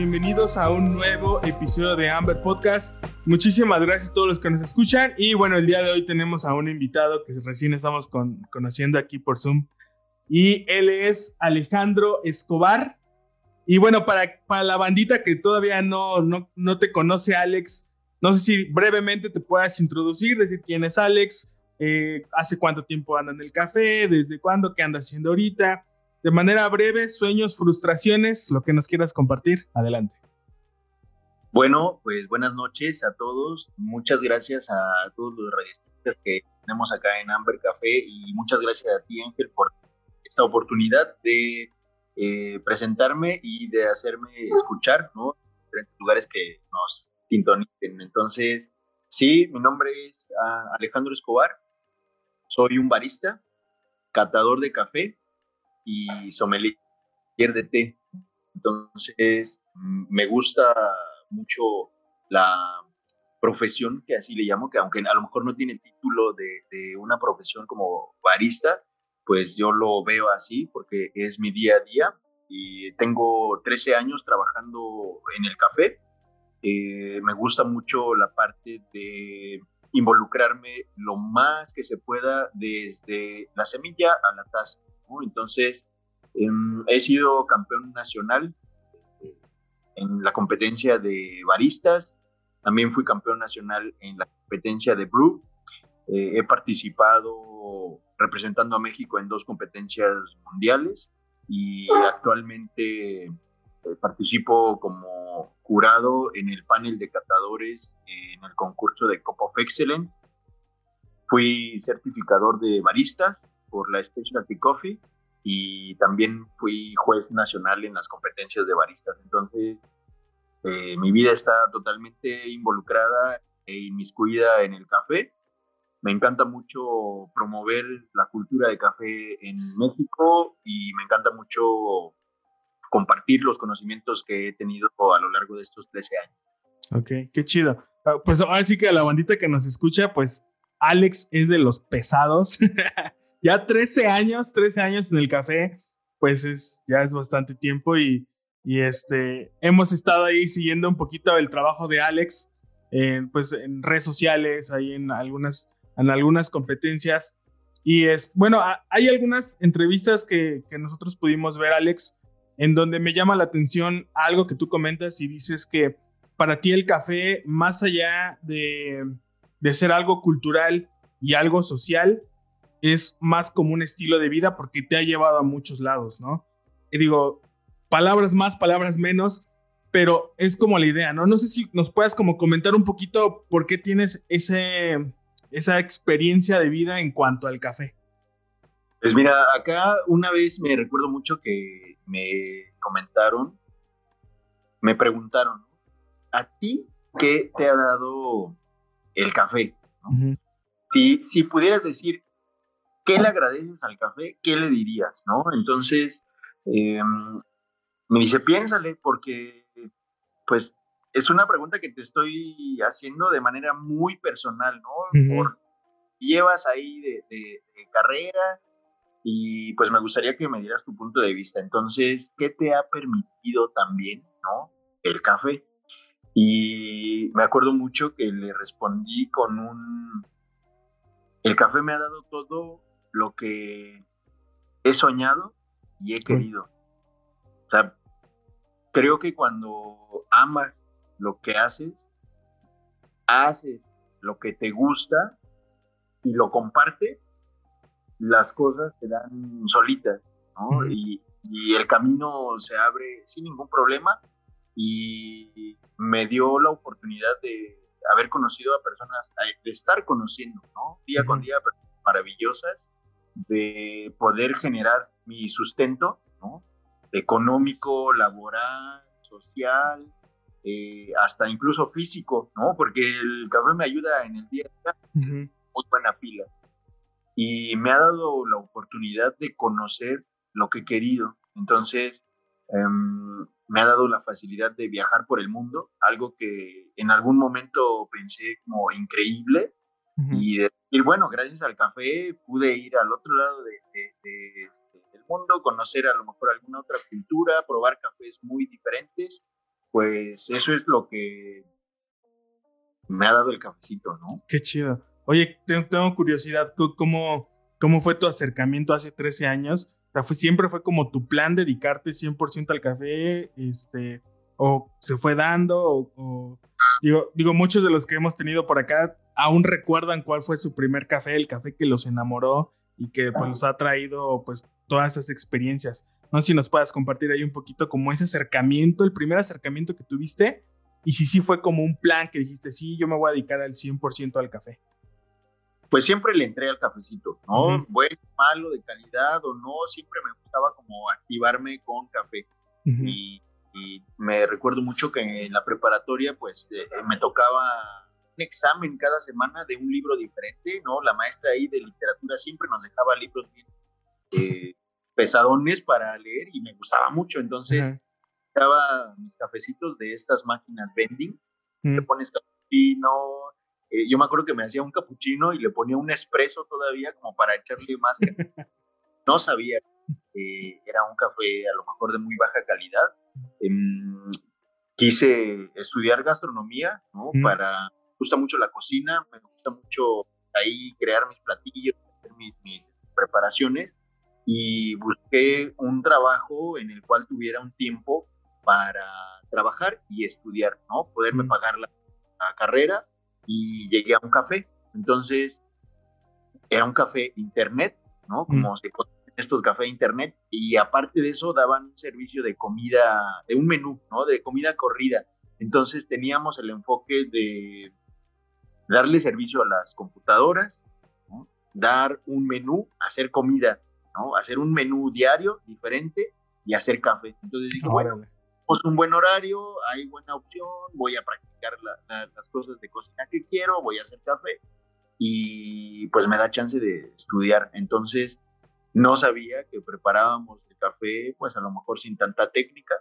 Bienvenidos a un nuevo episodio de Amber Podcast. Muchísimas gracias a todos los que nos escuchan. Y bueno, el día de hoy tenemos a un invitado que recién estamos conociendo aquí por Zoom. Y él es Alejandro Escobar. Y bueno, para, para la bandita que todavía no, no, no te conoce, Alex, no sé si brevemente te puedas introducir, decir quién es Alex, eh, hace cuánto tiempo anda en el café, desde cuándo, qué anda haciendo ahorita de manera breve, sueños, frustraciones, lo que nos quieras compartir. Adelante. Bueno, pues buenas noches a todos. Muchas gracias a todos los radialistas que tenemos acá en Amber Café y muchas gracias a ti, Ángel, por esta oportunidad de eh, presentarme y de hacerme escuchar, ¿no? En lugares que nos sintonicen. Entonces, sí, mi nombre es ah, Alejandro Escobar. Soy un barista, catador de café y sommelier de té. Entonces, mm, me gusta mucho la profesión, que así le llamo, que aunque a lo mejor no tiene título de, una profesión como barista, pues yo lo veo así porque es mi día a día y tengo 13 años trabajando en el café. Eh, me gusta mucho la parte de involucrarme lo más que se pueda desde la semilla a la taza. Entonces, em, he sido campeón nacional eh, en la competencia de baristas, también fui campeón nacional en la competencia de brew, eh, he participado representando a México en dos competencias mundiales y actualmente eh, participo como jurado en el panel de catadores en el concurso de Cup of Excellence. Fui certificador de baristas por la Specialty Coffee y también fui juez nacional en las competencias de baristas. Entonces, eh, mi vida está totalmente involucrada e inmiscuida en el café. Me encanta mucho promover la cultura de café en México y me encanta mucho compartir los conocimientos que he tenido a lo largo de estos 13 años. Ok, qué chido. Ah, pues ahora sí que a la bandita que nos escucha, pues Alex es de los pesados. ya 13 años, 13 años en el café, pues es, ya es bastante tiempo y, y este, hemos estado ahí siguiendo un poquito el trabajo de Alex, pues en redes sociales, ahí en algunas, en algunas competencias. Y es, bueno, hay algunas entrevistas que, que nosotros pudimos ver, Alex, en donde me llama la atención algo que tú comentas y dices que para ti el café, más allá de, de ser algo cultural y algo social, es más como un estilo de vida porque te ha llevado a muchos lados, ¿no? Y digo, palabras más, palabras menos, pero es como la idea, ¿no? No sé si nos puedas como comentar un poquito por qué tienes ese, esa experiencia de vida en cuanto al café. Pues mira, acá una vez me recuerdo mucho que me comentaron, me preguntaron, ¿a ti qué te ha dado el café? si, si pudieras decir ¿qué le agradeces al café? ¿Qué le dirías? ¿no? Entonces, em, me dice, piénsale, porque pues es una pregunta que te estoy haciendo de manera muy personal, ¿no? Por, llevas ahí de, carrera y pues me gustaría que me dieras tu punto de vista. Entonces, ¿qué te ha permitido también, ¿no? El café. Y me acuerdo mucho que le respondí con un... El café me ha dado todo lo que he soñado y he querido. O sea, creo que cuando amas lo que haces, haces lo que te gusta y lo compartes, las cosas te dan solitas, ¿no? y, y, el camino se abre sin ningún problema y me dio la oportunidad de haber conocido a personas, de estar conociendo, ¿no? Día con día, personas maravillosas de poder generar mi sustento, ¿no? Económico, laboral, social, eh, hasta incluso físico, ¿no? Porque el café me ayuda en el día a día, muy buena pila. Y me ha dado la oportunidad de conocer lo que he querido. Entonces, em, me ha dado la facilidad de viajar por el mundo, algo que en algún momento pensé como increíble. Y decir, bueno, gracias al café pude ir al otro lado de, este, del mundo, conocer a lo mejor alguna otra cultura, probar cafés muy diferentes. Pues eso es lo que me ha dado el cafecito, ¿no? Qué chido. Oye, tengo, curiosidad, ¿cómo, ¿cómo fue tu acercamiento hace 13 años? O sea, fue, siempre fue como tu plan dedicarte 100% al café, este, o se fue dando, o, digo, digo, muchos de los que hemos tenido por acá aún recuerdan cuál fue su primer café, el café que los enamoró y que pues los ha traído pues todas esas experiencias. No sé si nos puedas compartir ahí un poquito como ese acercamiento, el primer acercamiento que tuviste y si sí fue como un plan que dijiste, sí, yo me voy a dedicar al 100% al café pues siempre le entré al cafecito, ¿no? Bueno, malo, de calidad o no, siempre me gustaba como activarme con café. y, me recuerdo mucho que en la preparatoria, pues eh, me tocaba un examen cada semana de un libro diferente, ¿no? La maestra ahí de literatura siempre nos dejaba libros bien eh, pesadones para leer y me gustaba mucho, entonces daba mis cafecitos de estas máquinas vending, te pones cafecino, eh, yo me acuerdo que me hacía un capuchino y le ponía un espresso todavía como para echarle más. no sabía que era un café a lo mejor de muy baja calidad. Em, quise estudiar gastronomía, ¿no? Para, me gusta mucho la cocina, me gusta mucho ahí crear mis platillos, hacer mis, preparaciones y busqué un trabajo en el cual tuviera un tiempo para trabajar y estudiar, ¿no? Poderme pagar la, la carrera y llegué a un café. Entonces, era un café internet, ¿no? Como se conocen estos cafés internet. Y aparte de eso, daban un servicio de comida, de un menú, ¿no? De comida corrida. Entonces, teníamos el enfoque de darle servicio a las computadoras, ¿no? dar un menú, hacer comida, ¿no? Hacer un menú diario diferente y hacer café. Entonces dije, bueno, pues un buen horario, hay buena opción, voy a practicar las cosas de cocina que quiero, voy a hacer café y pues me da chance de estudiar. Entonces no sabía que preparábamos el café pues a lo mejor sin tanta técnica,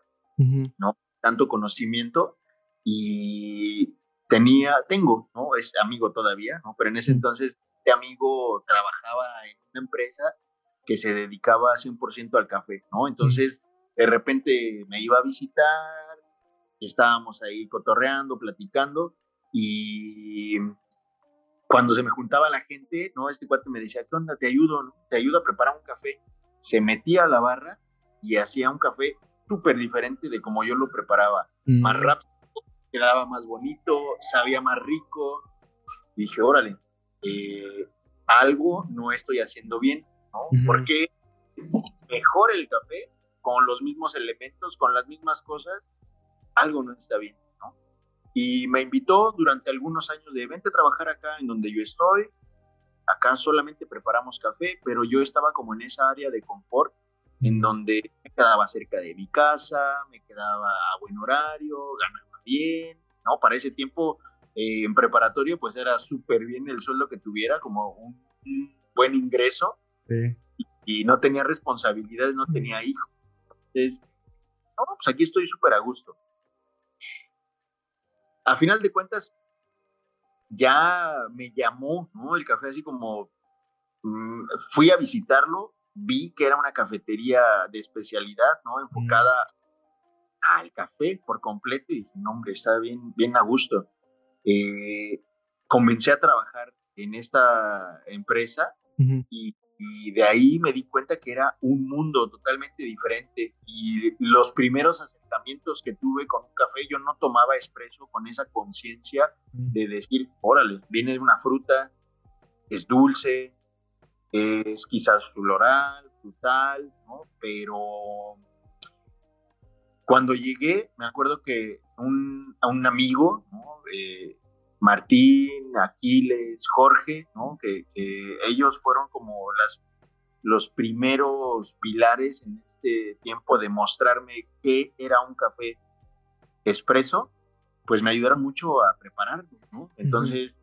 no tanto conocimiento y tenía, tengo, ¿no? Es amigo todavía, ¿no? Pero en ese entonces este amigo trabajaba en una empresa que se dedicaba 100% al café, ¿no? Entonces de repente me iba a visitar, estábamos ahí cotorreando, platicando y cuando se me juntaba la gente, ¿no? Este cuate me decía, ¿qué onda? Te ayudo, Te ayudo a preparar un café. Se metía a la barra y hacía un café súper diferente de como yo lo preparaba. Más mm. rápido, quedaba más bonito, sabía más rico. dije, órale, eh, algo no estoy haciendo bien, ¿no? Porque mejor el café con los mismos elementos, con las mismas cosas, algo no está bien, ¿no? Y me invitó durante algunos años de vente a trabajar acá en donde yo estoy. Acá solamente preparamos café, pero yo estaba como en esa área de confort, en donde me quedaba cerca de mi casa, me quedaba a buen horario, ganaba bien, ¿no? Para ese tiempo eh, en preparatorio pues era súper bien el sueldo que tuviera, como un, buen ingreso. Sí. Y, y no tenía responsabilidades, no tenía hijos no, pues aquí estoy súper a gusto. A final de cuentas, ya me llamó, ¿no? El café así como, mm, fui a visitarlo, vi que era una cafetería de especialidad, ¿no? Enfocada al café por completo y dije, no, hombre, está bien, bien a gusto. Eh, comencé a trabajar en esta empresa y y de ahí me di cuenta que era un mundo totalmente diferente y los primeros acercamientos que tuve con un café yo no tomaba expreso con esa conciencia mm. de decir, órale, viene de una fruta, es dulce, es quizás floral, frutal, ¿no? Pero cuando llegué, me acuerdo que un, a un amigo, ¿no? Eh, Martín, Aquiles, Jorge, ¿no? que, ellos fueron como las, los primeros pilares en este tiempo de mostrarme qué era un café expreso pues me ayudaron mucho a prepararlo, ¿no? Entonces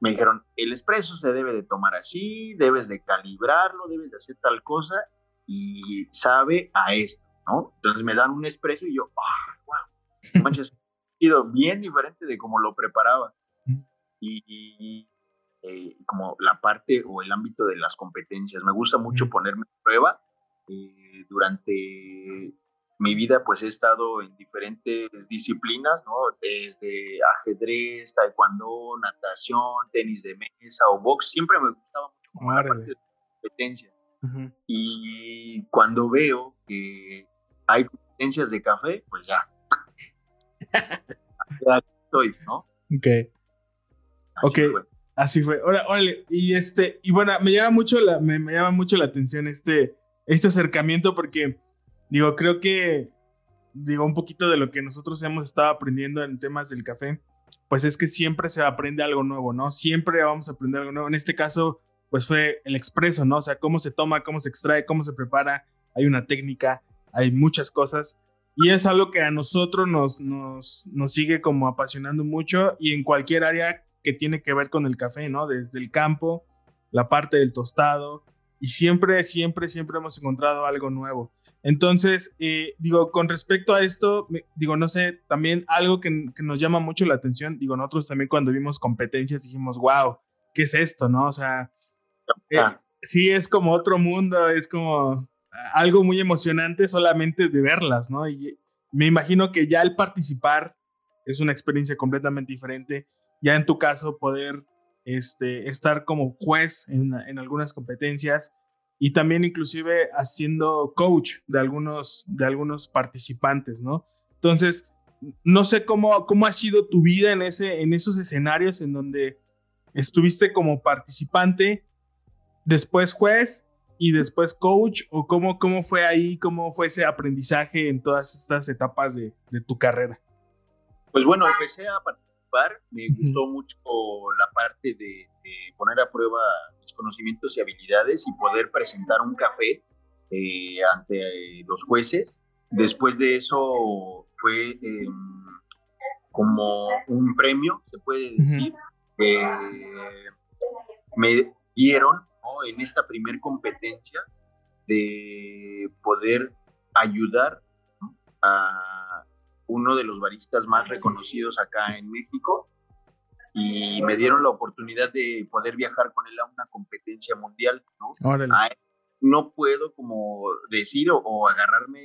me dijeron, el espresso se debe de tomar así, debes de calibrarlo, debes de hacer tal cosa y sabe a esto, ¿no? Entonces me dan un espresso y yo, ¡ah, wow! Manches, sido bien diferente de cómo lo preparaba. Y, eh, como la parte o el ámbito de las competencias. Me gusta mucho ponerme a prueba. Eh, durante mi vida pues he estado en diferentes disciplinas, ¿no? Desde ajedrez, taekwondo, natación, tenis de mesa o box. Siempre me gustaba mucho como la parte de competencias. Y cuando veo que hay competencias de café, pues ya. ya estoy, ¿no? Ok. ok. Así fue. Ahora, órale, y este, y bueno, me llama mucho la, me, llama mucho la atención este, este acercamiento porque, digo, creo que, digo, un poquito de lo que nosotros hemos estado aprendiendo en temas del café, pues es que siempre se aprende algo nuevo, ¿no? Siempre vamos a aprender algo nuevo. En este caso, pues fue el expreso, ¿no? O sea, cómo se toma, cómo se extrae, cómo se prepara, hay una técnica, hay muchas cosas. Y es algo que a nosotros nos, nos, nos sigue como apasionando mucho y en cualquier área que tiene que ver con el café, ¿no? Desde el campo, la parte del tostado, y siempre, siempre, siempre hemos encontrado algo nuevo. Entonces, eh, digo, con respecto a esto, digo, no sé, también algo que, nos llama mucho la atención, digo, nosotros también cuando vimos competencias dijimos, wow, ¿qué es esto, no? O sea, eh, sí es como otro mundo, es como algo muy emocionante solamente de verlas, ¿no? Y me imagino que ya el participar es una experiencia completamente diferente ya en tu caso poder este, estar como juez en, en, algunas competencias y también inclusive haciendo coach de algunos, de algunos participantes, ¿no? Entonces, no sé cómo, cómo ha sido tu vida en, ese, en esos escenarios en donde estuviste como participante, después juez y después coach, o cómo, cómo fue ahí, cómo fue ese aprendizaje en todas estas etapas de, de tu carrera. Pues bueno, empecé a participar me gustó mucho la parte de, poner a prueba mis conocimientos y habilidades y poder presentar un café eh, ante los jueces. Después de eso fue em, como un premio, se puede decir. me dieron en esta primer competencia de poder ayudar a uno de los baristas más reconocidos acá en México. Y me dieron la oportunidad de poder viajar con él a una competencia mundial, ¿no? no puedo como decir o, agarrarme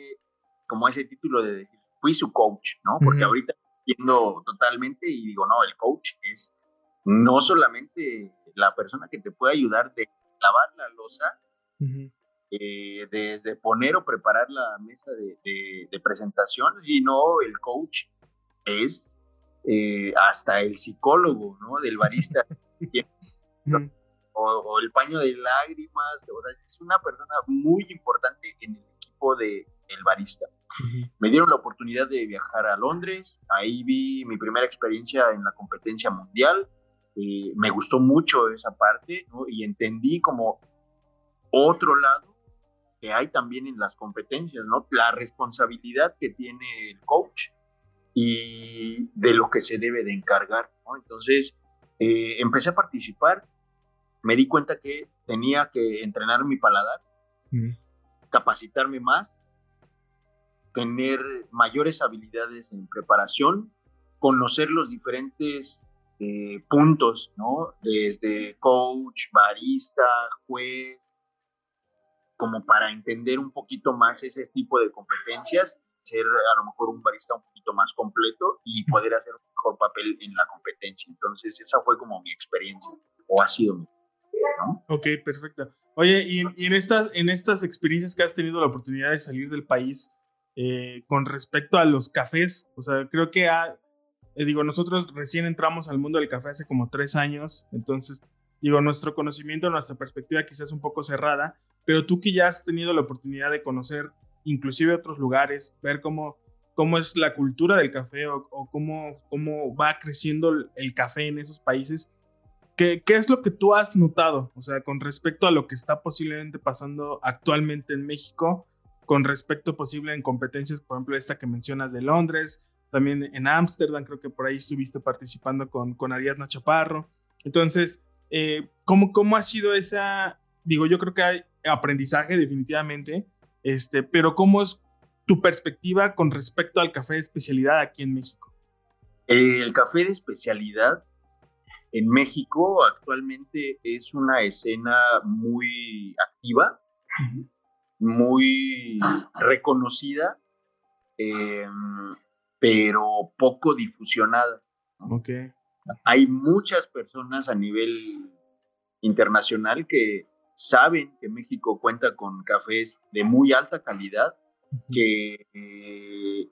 como ese título de decir, fui su coach, ¿no? Porque ahorita entiendo totalmente y digo, no, el coach es no solamente la persona que te puede ayudar de lavar la losa, eh, desde poner o preparar la mesa de, de, presentación, sino el coach es eh, hasta el psicólogo, ¿no? Del barista. o, el paño de lágrimas, o sea, es una persona muy importante en el equipo de el barista. Me dieron la oportunidad de viajar a Londres, ahí vi mi primera experiencia en la competencia mundial, eh, me gustó mucho esa parte, ¿no? Y entendí como otro lado que hay también en las competencias, ¿no? La responsabilidad que tiene el coach y de lo que se debe de encargar, ¿no? Entonces, eh, empecé a participar, me di cuenta que tenía que entrenar mi paladar, capacitarme más, tener mayores habilidades en preparación, conocer los diferentes eh, puntos, ¿no? Desde coach, barista, juez, como para entender un poquito más ese tipo de competencias, ser a lo mejor un barista un poquito más completo y poder hacer un mejor papel en la competencia. Entonces, esa fue como mi experiencia, o ha sido mi. ¿no? Ok, perfecto. Oye, y, en, estas, en estas experiencias que has tenido la oportunidad de salir del país, eh, con respecto a los cafés, o sea, creo que ha, digo, nosotros recién entramos al mundo del café hace como tres años, entonces, digo, nuestro conocimiento, nuestra perspectiva quizás un poco cerrada, pero tú que ya has tenido la oportunidad de conocer inclusive otros lugares, ver cómo, cómo es la cultura del café o, cómo, cómo va creciendo el café en esos países, ¿qué, ¿qué es lo que tú has notado? O sea, con respecto a lo que está posiblemente pasando actualmente en México, con respecto posible en competencias, por ejemplo, esta que mencionas de Londres, también en Ámsterdam, creo que por ahí estuviste participando con, con Ariadna Chaparro. Entonces, eh, ¿cómo, ¿cómo ha sido esa, digo, yo creo que hay aprendizaje definitivamente, este, pero ¿cómo es tu perspectiva con respecto al café de especialidad aquí en México? El café de especialidad en México actualmente es una escena muy activa, muy reconocida, em, pero poco difusionada. Okay. Hay muchas personas a nivel internacional que saben que México cuenta con cafés de muy alta calidad, que eh,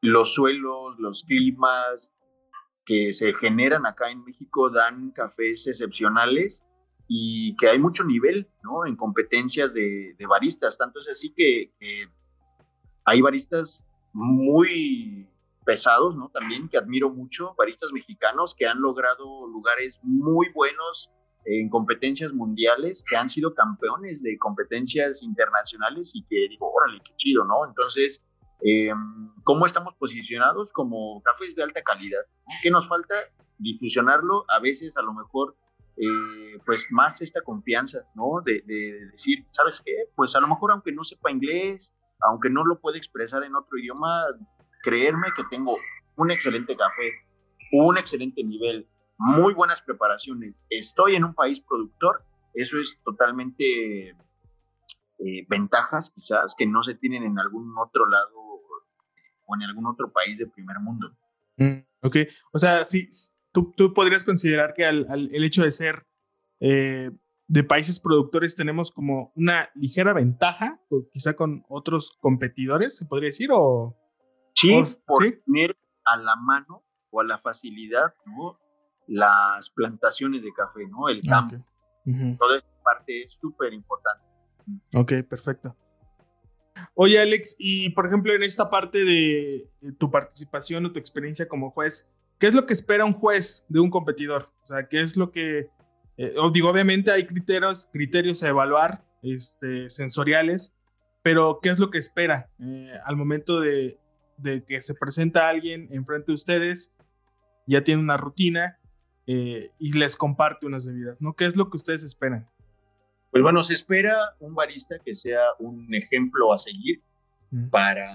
los suelos, los climas que se generan acá en México dan cafés excepcionales y que hay mucho nivel ¿no? en competencias de, baristas. Tanto es así que hay baristas muy pesados, ¿no? También que admiro mucho, baristas mexicanos que han logrado lugares muy buenos en competencias mundiales, que han sido campeones de competencias internacionales y que digo, órale, qué chido, ¿no? Entonces, eh, ¿cómo estamos posicionados como cafés de alta calidad? ¿Qué nos falta? Difusionarlo, a veces a lo mejor, eh, pues más esta confianza, ¿no? De, de, decir, ¿sabes qué? Pues a lo mejor aunque no sepa inglés, aunque no lo pueda expresar en otro idioma, creerme que tengo un excelente café, un excelente nivel, muy buenas preparaciones, estoy en un país productor, eso es totalmente eh, ventajas quizás que no se tienen en algún otro lado o en algún otro país de primer mundo. Mm, ok, o sea, sí, tú, tú podrías considerar que al, el hecho de ser eh, de países productores tenemos como una ligera ventaja, quizá con otros competidores, se podría decir, o... Sí, por tener a la mano o a la facilidad, ¿no? las plantaciones de café, ¿no? El ah, campo. Toda esta parte es súper importante. Ok, perfecto. Oye, Alex, y por ejemplo, en esta parte de tu participación o tu experiencia como juez, ¿qué es lo que espera un juez de un competidor? O sea, ¿qué es lo que... Eh, digo, obviamente hay criterios, criterios a evaluar, este, sensoriales, pero ¿qué es lo que espera eh, al momento de, de, que se presenta alguien enfrente de ustedes? Ya tiene una rutina eh, y les comparte unas bebidas, ¿no? ¿Qué es lo que ustedes esperan? Pues bueno, se espera un barista que sea un ejemplo a seguir para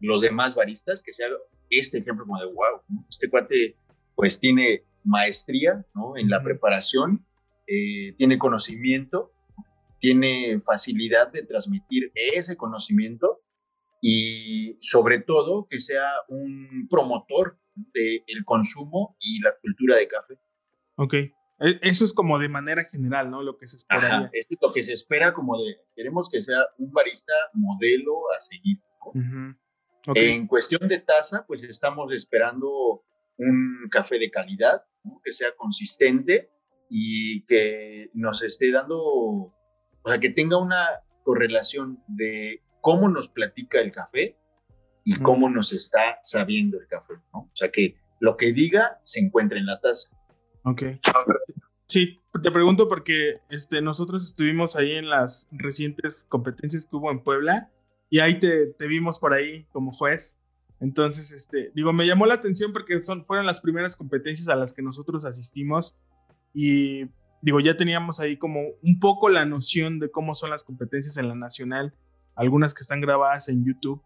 los demás baristas, que sea este ejemplo como de wow, este cuate pues tiene maestría ¿no? en la preparación, eh, tiene conocimiento, tiene facilidad de transmitir ese conocimiento y sobre todo que sea un promotor del consumo y la cultura de café. Ok. E, eso es como de manera general, ¿no? Lo que se esperaría. es lo que se espera como de, queremos que sea un barista modelo a seguir. En cuestión de taza, pues estamos esperando un café de calidad, que sea consistente y que nos esté dando, o sea, que tenga una correlación de cómo nos platica el café y cómo nos está sabiendo el café, ¿no? O sea, que lo que diga se encuentre en la taza. Ok. Sí, te pregunto porque este, nosotros estuvimos ahí en las recientes competencias que hubo en Puebla y ahí te, te vimos por ahí como juez. Entonces, este, digo, me llamó la atención porque son, fueron las primeras competencias a las que nosotros asistimos y digo, ya teníamos ahí como un poco la noción de cómo son las competencias en la nacional, algunas que están grabadas en YouTube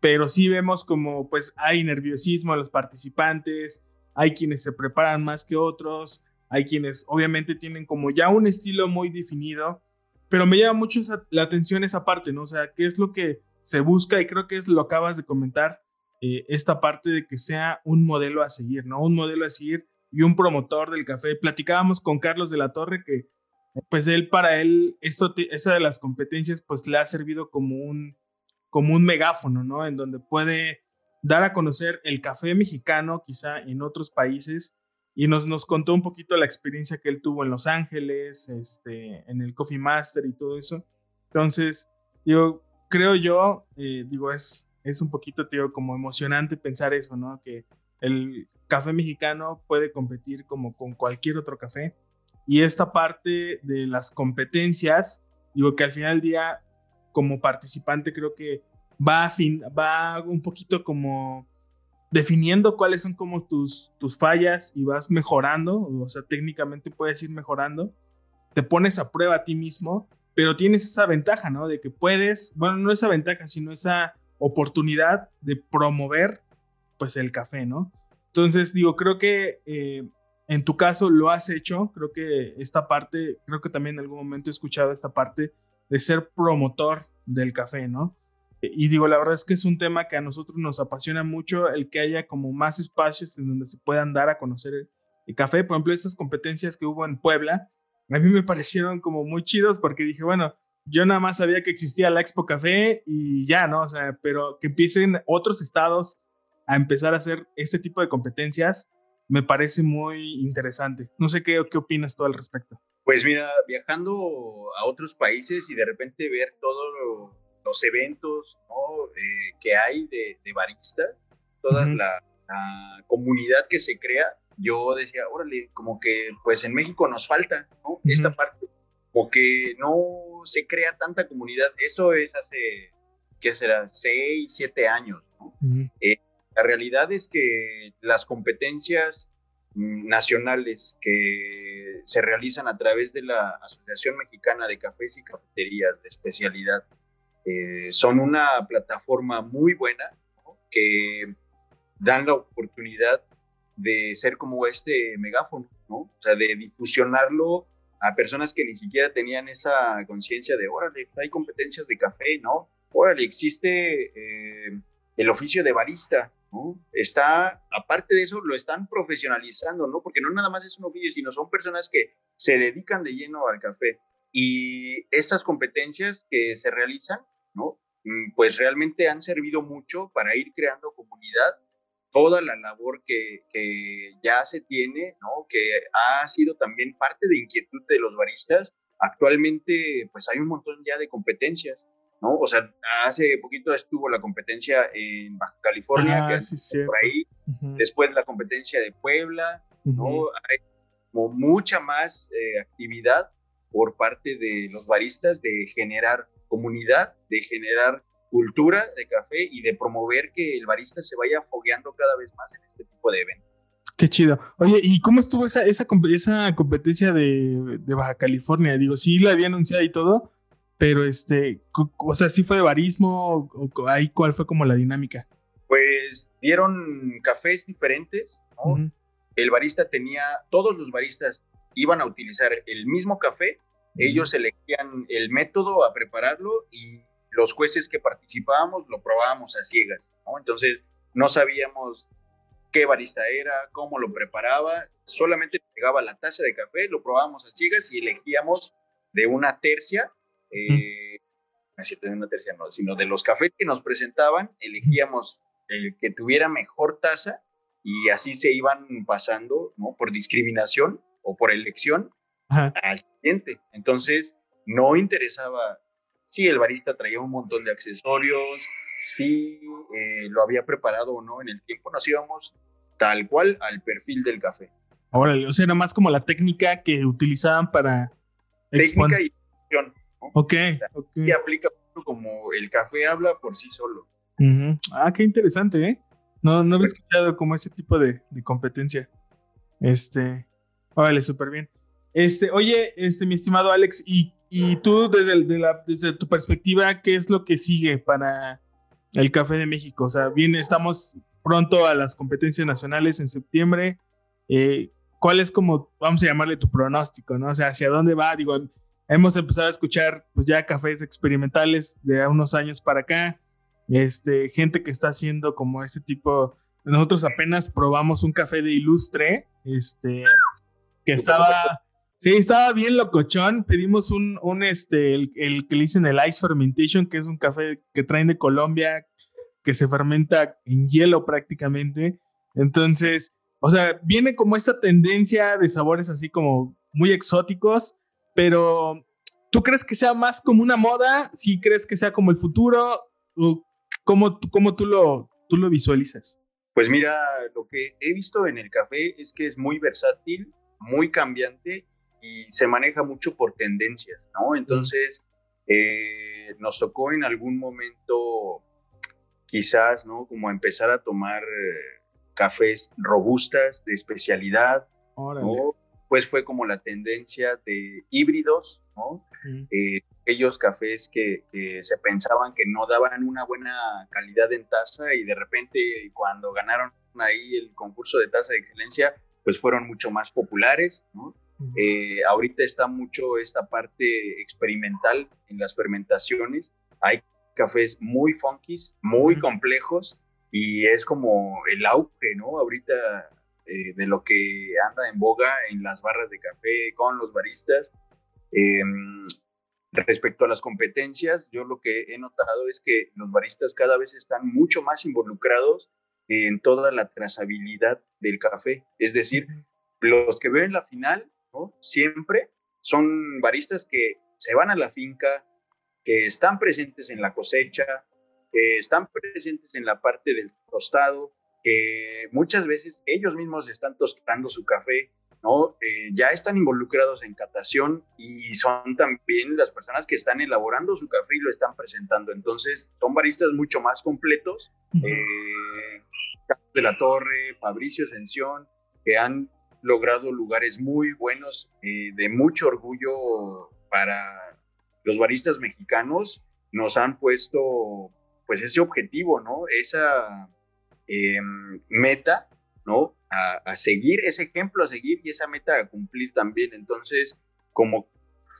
pero sí vemos como pues hay nerviosismo a los participantes, hay quienes se preparan más que otros, hay quienes obviamente tienen como ya un estilo muy definido, pero me llama mucho la atención esa parte, ¿no? O sea, ¿qué es lo que se busca? Y creo que es lo acabas de comentar, eh, esta parte de que sea un modelo a seguir, ¿no? Un modelo a seguir y un promotor del café. Platicábamos con Carlos de la Torre que pues él para él, esto, esa de las competencias pues le ha servido como un, como un megáfono, ¿no? En donde puede dar a conocer el café mexicano, quizá en otros países, y nos, nos contó un poquito la experiencia que él tuvo en Los Ángeles, este, en el Coffee Master y todo eso. Entonces, yo creo yo, eh, digo, es, es un poquito, tío, como emocionante pensar eso, ¿no? Que el café mexicano puede competir como con cualquier otro café. Y esta parte de las competencias, digo que al final del día como participante creo que va, fin, va un poquito como definiendo cuáles son como tus, tus fallas y vas mejorando, o sea, técnicamente puedes ir mejorando, te pones a prueba a ti mismo, pero tienes esa ventaja, ¿no? De que puedes, bueno, no esa ventaja, sino esa oportunidad de promover, pues, el café, ¿no? Entonces, digo, creo que eh, en tu caso lo has hecho, creo que esta parte, creo que también en algún momento he escuchado esta parte de ser promotor del café, ¿no? Y digo, la verdad es que es un tema que a nosotros nos apasiona mucho, el que haya como más espacios en donde se puedan dar a conocer el, café. Por ejemplo, estas competencias que hubo en Puebla, a mí me parecieron como muy chidos porque dije, bueno, yo nada más sabía que existía la Expo Café y ya, ¿no? O sea, pero que empiecen otros estados a empezar a hacer este tipo de competencias, me parece muy interesante. No sé qué, qué opinas tú al respecto. Pues mira, viajando a otros países y de repente ver todo los eventos eh, que hay de, de baristas, toda la, comunidad que se crea, yo decía, órale, como que pues en México nos falta ¿no? esta parte, porque no se crea tanta comunidad. Esto es hace, ¿qué será? Seis, siete años. Eh, la realidad es que las competencias nacionales que se realizan a través de la Asociación Mexicana de Cafés y Cafeterías de especialidad eh, son una plataforma muy buena que dan la oportunidad de ser como este megáfono, ¿no? O sea, de difusionarlo a personas que ni siquiera tenían esa conciencia de, órale, hay competencias de café, ¿no? Órale, existe eh, el oficio de barista, ¿no? Está, aparte de eso, lo están profesionalizando, ¿no? Porque no nada más es un oficio, sino son personas que se dedican de lleno al café. Y estas competencias que se realizan Mm, pues realmente han servido mucho para ir creando comunidad, toda la labor que, ya se tiene, ¿no? Que ha sido también parte de inquietud de los baristas. Actualmente, pues hay un montón ya de competencias, ¿no? O sea, hace poquito estuvo la competencia en Baja California, ah, que por ahí, después la competencia de Puebla, ¿no? Hay como mucha más eh, actividad por parte de los baristas de generar comunidad, de generar cultura de café y de promover que el barista se vaya fogueando cada vez más en este tipo de eventos. Qué chido. Oye, ¿y cómo estuvo esa, esa, esa competencia de, de, Baja California? Digo, sí la había anunciado y todo, pero este, o sea, sí fue de barismo, o, ahí cuál fue como la dinámica. Pues dieron cafés diferentes, ¿no? El barista tenía, todos los baristas iban a utilizar el mismo café, ellos elegían el método a prepararlo y los jueces que participábamos lo probábamos a ciegas, ¿no? Entonces no sabíamos qué barista era, cómo lo preparaba, solamente llegaba la taza de café, lo probábamos a ciegas y elegíamos de una tercia, eh, no es cierto, de una tercia no, sino de los cafés que nos presentaban, elegíamos el que tuviera mejor taza y así se iban pasando, ¿no? Por discriminación o por elección al siguiente. Entonces, no interesaba si el barista traía un montón de accesorios, si eh, lo había preparado o no en el tiempo, nos íbamos tal cual al perfil del café. Ahora, o sea, era más como la técnica que utilizaban para Técnica y función. Ok, Y aplica como el café habla por sí solo. Ah, qué interesante, ¿eh? No, no había escuchado como ese tipo de, de competencia. Este, órale, súper bien. Este, oye, este, mi estimado Alex, y, y tú desde, desde tu perspectiva, ¿qué es lo que sigue para el Café de México? O sea, bien, estamos pronto a las competencias nacionales en septiembre. Eh, ¿Cuál es como, vamos a llamarle tu pronóstico, ¿no? O sea, ¿hacia dónde va? Digo, hemos empezado a escuchar pues ya cafés experimentales de unos años para acá, este, gente que está haciendo como ese tipo, nosotros apenas probamos un café de ilustre, este, que estaba, Sí, estaba bien locochón. Pedimos un, un este, el, que le dicen el Ice Fermentation, que es un café que traen de Colombia, que se fermenta en hielo prácticamente. Entonces, o sea, viene como esta tendencia de sabores así como muy exóticos, pero ¿tú crees que sea más como una moda? ¿Sí crees que sea como el futuro? ¿Cómo, cómo tú, lo, tú lo visualizas? Pues mira, lo que he visto en el café es que es muy versátil, muy cambiante y se maneja mucho por tendencias, ¿no? Entonces, eh, nos tocó en algún momento quizás, ¿no? Como empezar a tomar eh, cafés robustas de especialidad, ¿no? Pues fue como la tendencia de híbridos, ¿no? Eh, aquellos cafés que, se pensaban que no daban una buena calidad en taza y de repente cuando ganaron ahí el concurso de taza de excelencia, pues fueron mucho más populares, ¿no? Eh, ahorita está mucho esta parte experimental en las fermentaciones. Hay cafés muy funkies, muy complejos y es como el auge, ¿no? Ahorita eh, de lo que anda en boga en las barras de café con los baristas. Em, respecto a las competencias, yo lo que he notado es que los baristas cada vez están mucho más involucrados en toda la trazabilidad del café. Es decir, los que ven la final, ¿no? Siempre son baristas que se van a la finca, que están presentes en la cosecha, que están presentes en la parte del tostado, que muchas veces ellos mismos están tostando su café, ¿no? Eh, ya están involucrados en catación y son también las personas que están elaborando su café y lo están presentando. Entonces, son baristas mucho más completos. Eh, de la Torre, Fabricio Ascensión, que han logrado lugares muy buenos, eh, de mucho orgullo para los baristas mexicanos, nos han puesto pues ese objetivo, ¿no? Esa em, meta, ¿no? A, seguir, ese ejemplo a seguir y esa meta a cumplir también. Entonces, como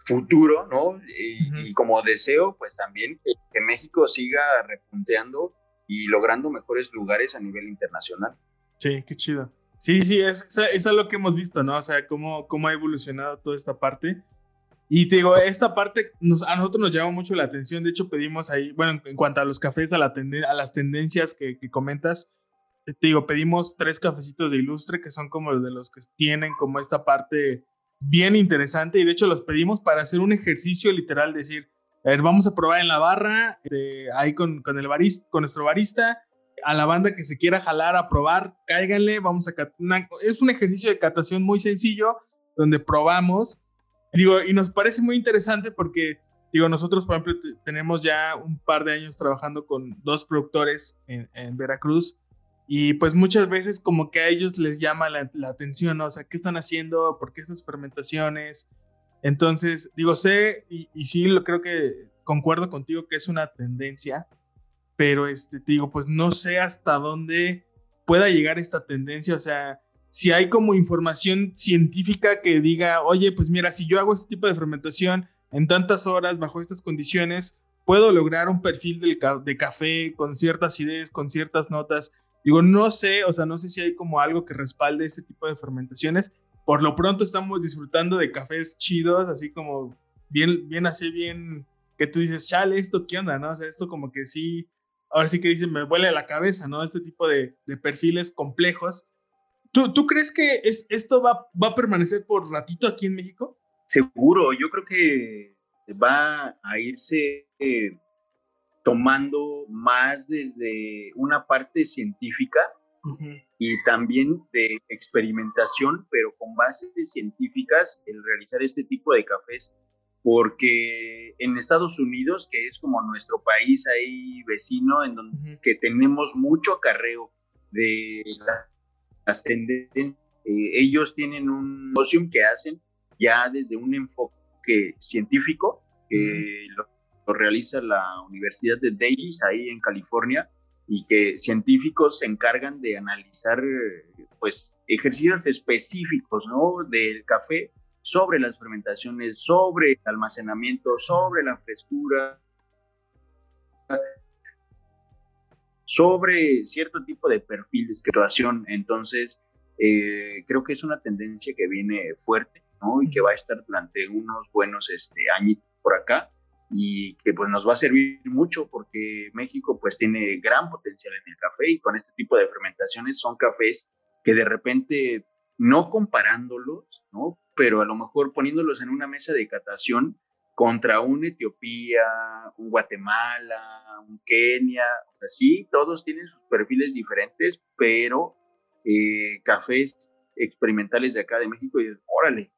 futuro, ¿no? Y, como deseo, pues también que México siga repunteando y logrando mejores lugares a nivel internacional. Sí, qué chido. Sí, sí, es, es, lo que hemos visto, ¿no? O sea, cómo, cómo ha evolucionado toda esta parte. Y te digo, esta parte nos, a nosotros nos llama mucho la atención. De hecho, pedimos ahí, bueno, en cuanto a los cafés, a, la a las tendencias que, que, comentas, te digo, pedimos tres cafecitos de ilustre que son como de los que tienen como esta parte bien interesante. Y de hecho, los pedimos para hacer un ejercicio literal, decir, a ver, vamos a probar en la barra, este, ahí con, con, el barista, con nuestro barista. A la banda que se quiera jalar a probar, cáiganle, vamos a es un ejercicio de catación muy sencillo donde probamos. Digo, y nos parece muy interesante porque, digo, nosotros, por ejemplo, tenemos ya un par de años trabajando con dos productores en, Veracruz y pues muchas veces como que a ellos les llama la, atención, ¿no? O sea, ¿qué están haciendo? ¿Por qué estas fermentaciones? Entonces, digo, sé y, sí, lo creo que concuerdo contigo que es una tendencia, pero este, te digo, pues no sé hasta dónde pueda llegar esta tendencia, o sea, si hay como información científica que diga, oye, pues mira, si yo hago este tipo de fermentación en tantas horas, bajo estas condiciones, puedo lograr un perfil del de café con ciertas ideas, con ciertas notas. Digo, no sé, o sea, no sé si hay como algo que respalde este tipo de fermentaciones, por lo pronto estamos disfrutando de cafés chidos, así como bien, bien así, bien, que tú dices, chale, esto qué onda, ¿no? O sea, esto como que sí, ahora sí que dicen, me vuele la cabeza, ¿no? Este tipo de, perfiles complejos. ¿Tú, ¿Tú, crees que es, esto va, va a permanecer por ratito aquí en México? Seguro, yo creo que va a irse eh, tomando más desde una parte científica y también de experimentación, pero con bases científicas, el realizar este tipo de cafés, porque en Estados Unidos, que es como nuestro país ahí vecino, en donde que tenemos mucho acarreo de las tendencias, eh, ellos tienen un negocio que hacen ya desde un enfoque científico, que lo, lo realiza la Universidad de Davis ahí en California, y que científicos se encargan de analizar pues ejercicios específicos ¿no? del café sobre las fermentaciones, sobre el almacenamiento, sobre la frescura, sobre cierto tipo de perfil de situación. Entonces, eh, creo que es una tendencia que viene fuerte ¿no? y que va a estar durante unos buenos este, años por acá y que pues nos va a servir mucho porque México pues tiene gran potencial en el café y con este tipo de fermentaciones son cafés que de repente no comparándolos, ¿no? Pero a lo mejor poniéndolos en una mesa de catación contra un Etiopía, un Guatemala, un Kenia, o sea, sí, todos tienen sus perfiles diferentes, pero eh, cafés experimentales de acá de México y órale,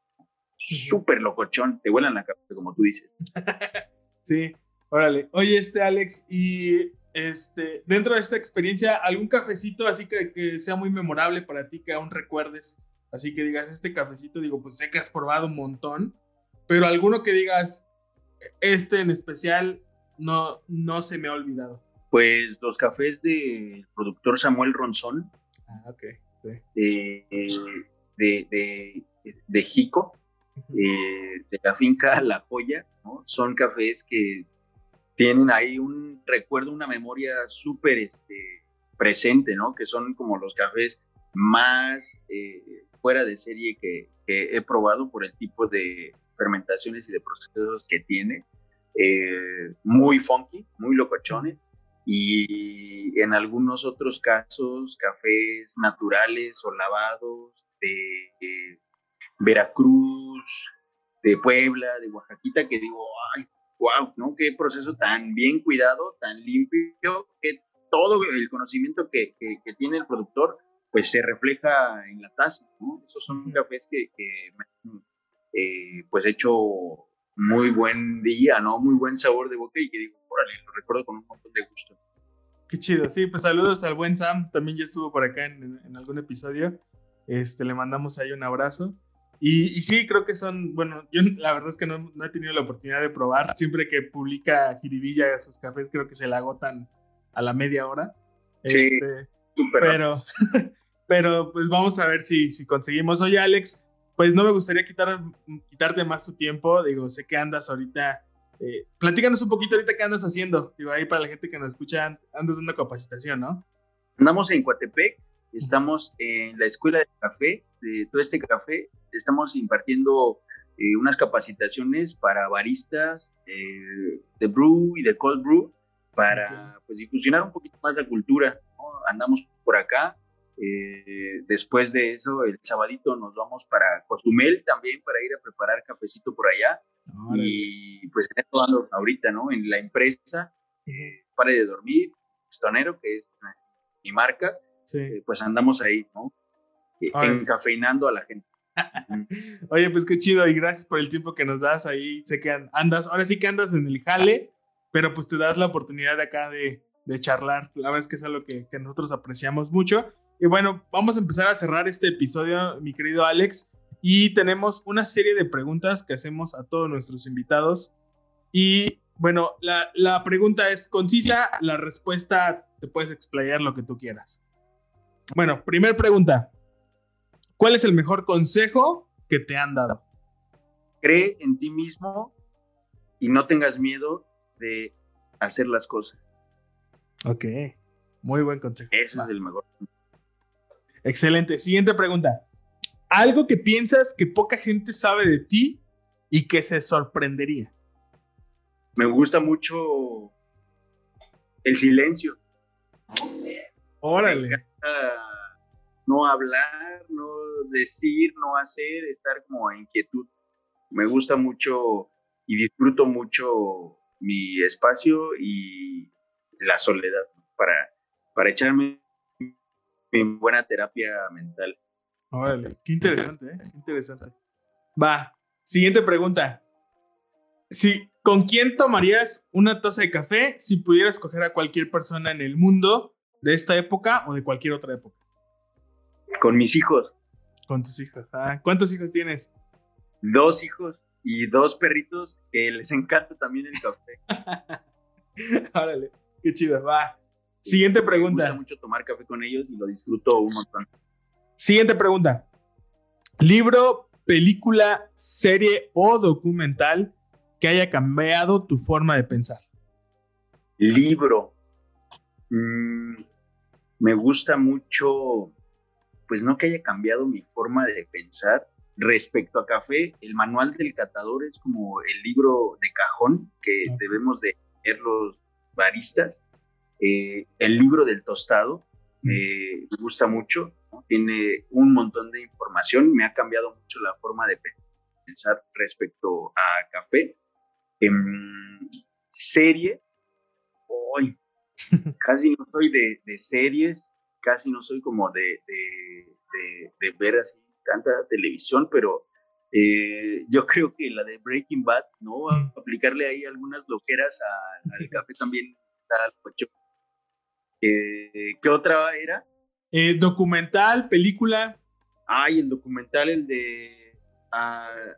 súper locochón, te vuelan la cabeza, como tú dices. Sí, órale. Oye, este Alex, y este, dentro de esta experiencia, algún cafecito así que, que, sea muy memorable para ti, que aún recuerdes, así que digas, este cafecito, digo, pues sé que has probado un montón, pero alguno que digas, este en especial, no, no se me ha olvidado. Pues los cafés del productor Samuel Ronzón. Ah, ok. De, de, de, Jico, eh, de la finca La Joya, ¿no? Son cafés que tienen ahí un recuerdo, una memoria súper este, presente, ¿no? Que son como los cafés más eh, fuera de serie que, he probado por el tipo de fermentaciones y de procesos que tiene. Eh, muy funky, muy locochones. Y en algunos otros casos, cafés naturales o lavados de Veracruz, de Puebla, de Oaxaquita, que digo, ay, wow, ¿no? Qué proceso tan bien cuidado, tan limpio, que todo el conocimiento que, que, tiene el productor, pues se refleja en la taza, ¿no? Esos son cafés que, que eh, pues hecho muy buen día, ¿no? Muy buen sabor de boca y que digo, órale, lo recuerdo con un montón de gusto. Qué chido, sí, pues saludos al buen Sam, también ya estuvo por acá en, en algún episodio, este, le mandamos ahí un abrazo. Y, sí, creo que son, bueno, yo la verdad es que no, no, he tenido la oportunidad de probar. Siempre que publica Jiribilla sus cafés, creo que se la agotan a la media hora. Sí, este, pero, pero pues vamos a ver si, si conseguimos. Oye, Alex, pues no me gustaría quitar, quitarte más tu tiempo. Digo, sé que andas ahorita. Eh, platícanos un poquito ahorita qué andas haciendo. Digo, ahí para la gente que nos escucha, andas dando capacitación, ¿no? Andamos en Coatepec, estamos en la escuela de café, de todo este café, estamos impartiendo eh, unas capacitaciones para baristas eh, de brew y de cold brew para pues, difusionar un poquito más la cultura. Andamos por acá. Eh, después de eso, el sabadito nos vamos para Cozumel también para ir a preparar cafecito por allá. y pues en ahorita, ¿no? En la empresa, para de dormir, Stonero, que es mi marca, pues andamos ahí, ¿no? Encafeinando a la gente. Oye, pues qué chido y gracias por el tiempo que nos das ahí. Sé que andas, ahora sí que andas en el jale, pero pues te das la oportunidad de acá de, de charlar. La verdad es que es algo que, nosotros apreciamos mucho. Y bueno, vamos a empezar a cerrar este episodio, mi querido Alex. Y tenemos una serie de preguntas que hacemos a todos nuestros invitados. Y bueno, la, la pregunta es concisa, la respuesta te puedes explayar lo que tú quieras. Bueno, primera pregunta. ¿Cuál es el mejor consejo que te han dado? Cree en ti mismo y no tengas miedo de hacer las cosas. Ok, muy buen consejo. Eso es el mejor. Excelente. Siguiente pregunta. Algo que piensas que poca gente sabe de ti y que se sorprendería. Me gusta mucho el silencio. Órale. no hablar, no decir, no hacer, estar como en inquietud. Me gusta mucho y disfruto mucho mi espacio y la soledad para, para echarme mi buena terapia mental. Órale, qué interesante, ¿eh? Qué interesante. Va, siguiente pregunta. Si, ¿Con quién tomarías una taza de café si pudieras escoger a cualquier persona en el mundo de esta época o de cualquier otra época? Con mis hijos. Con tus hijos. Ah, ¿Cuántos hijos tienes? Dos hijos y dos perritos que les encanta también el café. Órale, qué chido. Va. Siguiente pregunta. Me gusta mucho tomar café con ellos y lo disfruto un montón. Siguiente pregunta. Libro, película, serie o documental que haya cambiado tu forma de pensar. Libro. Mm, me gusta mucho pues no que haya cambiado mi forma de pensar. Respecto a café, el manual del catador es como el libro de cajón que debemos de leer los baristas. Eh, el libro del tostado me gusta mucho, tiene un montón de información, me ha cambiado mucho la forma de pensar respecto a café. Em, serie, hoy casi no soy de, de series, casi no soy como de, de, ver así tanta televisión, pero eh, yo creo que la de Breaking Bad, ¿no? Aplicarle ahí algunas loqueras al café también está Eh, ¿Qué otra era? Eh, documental, película. Ay, el documental, el de uh,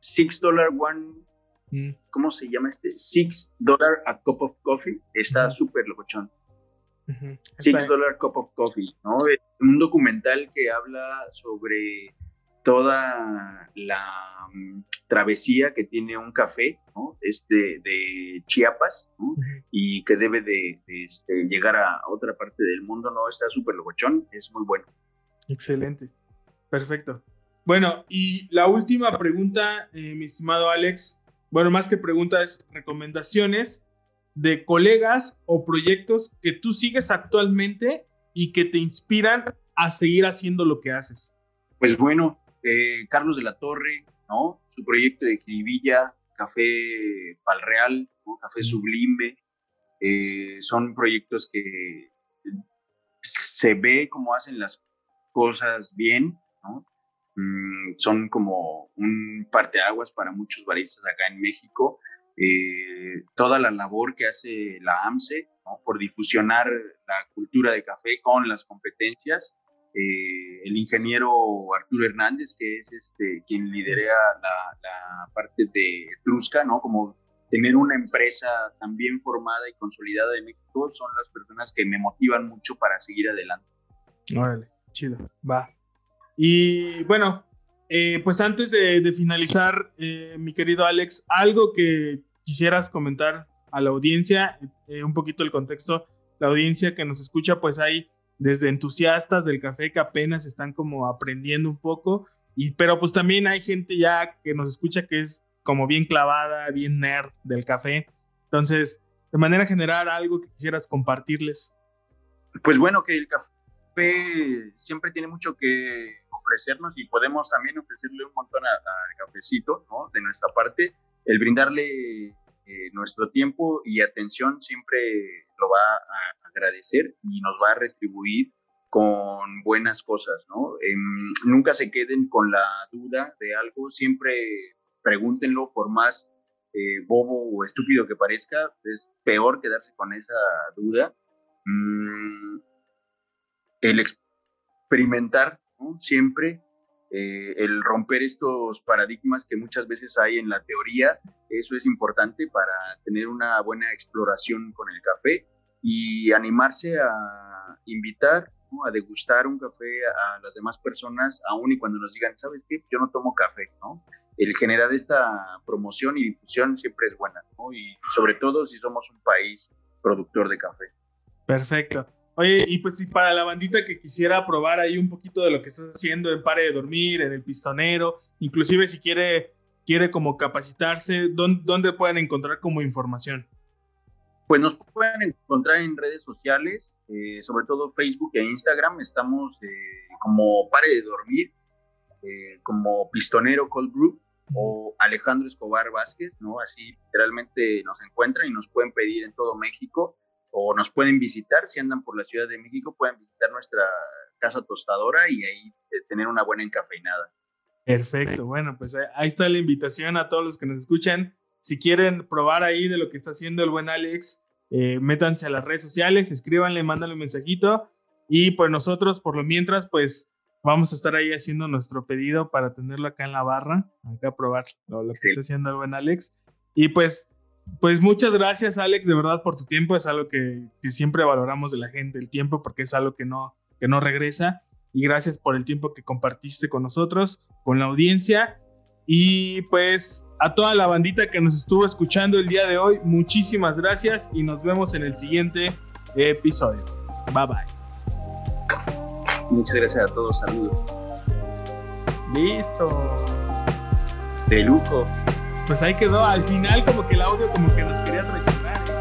Six Dollar One. Mm. ¿Cómo se llama este? Six Dollar a Cup of Coffee. Está súper locochón. Six Dollar Cup of Coffee, ¿no? Un documental que habla sobre toda la mm, travesía que tiene un café, ¿no? Este de Chiapas, ¿no? Y que debe de, este, llegar a otra parte del mundo, ¿no? Está súper locochón, es muy bueno. Excelente, perfecto. Bueno, y la última pregunta, eh, mi estimado Alex, bueno, más que preguntas, recomendaciones de colegas o proyectos que tú sigues actualmente y que te inspiran a seguir haciendo lo que haces? Pues bueno, eh, Carlos de la Torre, ¿no? Su proyecto de Jiribilla, Café Palreal, ¿no? Café Sublime, eh, son proyectos que se ve cómo hacen las cosas bien, ¿no? Mm, son como un parteaguas para muchos baristas acá en México eh, toda la labor que hace la AMSE por difusionar la cultura de café con las competencias. Eh, el ingeniero Arturo Hernández, que es este, quien lidera la, parte de Trusca, ¿no? como tener una empresa tan bien formada y consolidada de México, son las personas que me motivan mucho para seguir adelante. Órale, chido, va. Y bueno, eh, pues antes de, finalizar, eh, mi querido Alex, algo que quisieras comentar a la audiencia, eh, un poquito el contexto, la audiencia que nos escucha, pues hay desde entusiastas del café que apenas están como aprendiendo un poco, y, pero pues también hay gente ya que nos escucha que es como bien clavada, bien nerd del café. Entonces, de manera general, algo que quisieras compartirles. Pues bueno, que el café siempre tiene mucho que ofrecernos y podemos también ofrecerle un montón al cafecito, ¿no? De nuestra parte, el brindarle eh, nuestro tiempo y atención siempre lo va a agradecer y nos va a retribuir con buenas cosas, ¿no? Em, nunca se queden con la duda de algo, siempre pregúntenlo por más eh, bobo o estúpido que parezca, es peor quedarse con esa duda. Mm, el experimentar Siempre eh, el romper estos paradigmas que muchas veces hay en la teoría, eso es importante para tener una buena exploración con el café y animarse a invitar, a degustar un café a las demás personas, aun y cuando nos digan, ¿sabes qué? Yo no tomo café, ¿no? El generar esta promoción y difusión siempre es buena, ¿no? Y sobre todo si somos un país productor de café. Perfecto. Oye, y pues si para la bandita que quisiera probar ahí un poquito de lo que estás haciendo en Pare de Dormir, en el Pistonero, inclusive si quiere, quiere como capacitarse, ¿dónde, pueden encontrar como información? Pues nos pueden encontrar en redes sociales, eh, sobre todo Facebook e Instagram. Estamos eh, como Pare de Dormir, eh, como Pistonero Cold Group o Alejandro Escobar Vázquez, ¿no? Así literalmente nos encuentran y nos pueden pedir en todo México o nos pueden visitar, si andan por la Ciudad de México, pueden visitar nuestra casa tostadora y ahí eh, tener una buena encafeinada. Perfecto, bueno, pues ahí está la invitación a todos los que nos escuchan. Si quieren probar ahí de lo que está haciendo el buen Alex, eh, métanse a las redes sociales, escríbanle, mándanle un mensajito y pues nosotros, por lo mientras, pues vamos a estar ahí haciendo nuestro pedido para tenerlo acá en la barra, acá a probar lo, lo que está haciendo el buen Alex. Y pues pues muchas gracias, Alex, de verdad por tu tiempo. Es algo que, siempre valoramos de la gente, el tiempo, porque es algo que no, que no regresa. Y gracias por el tiempo que compartiste con nosotros, con la audiencia. Y pues a toda la bandita que nos estuvo escuchando el día de hoy, muchísimas gracias y nos vemos en el siguiente episodio. Bye bye. Muchas gracias a todos, saludos. Listo. De lujo pues ahí quedó. Al final, como que el audio, como que nos quería traicionar.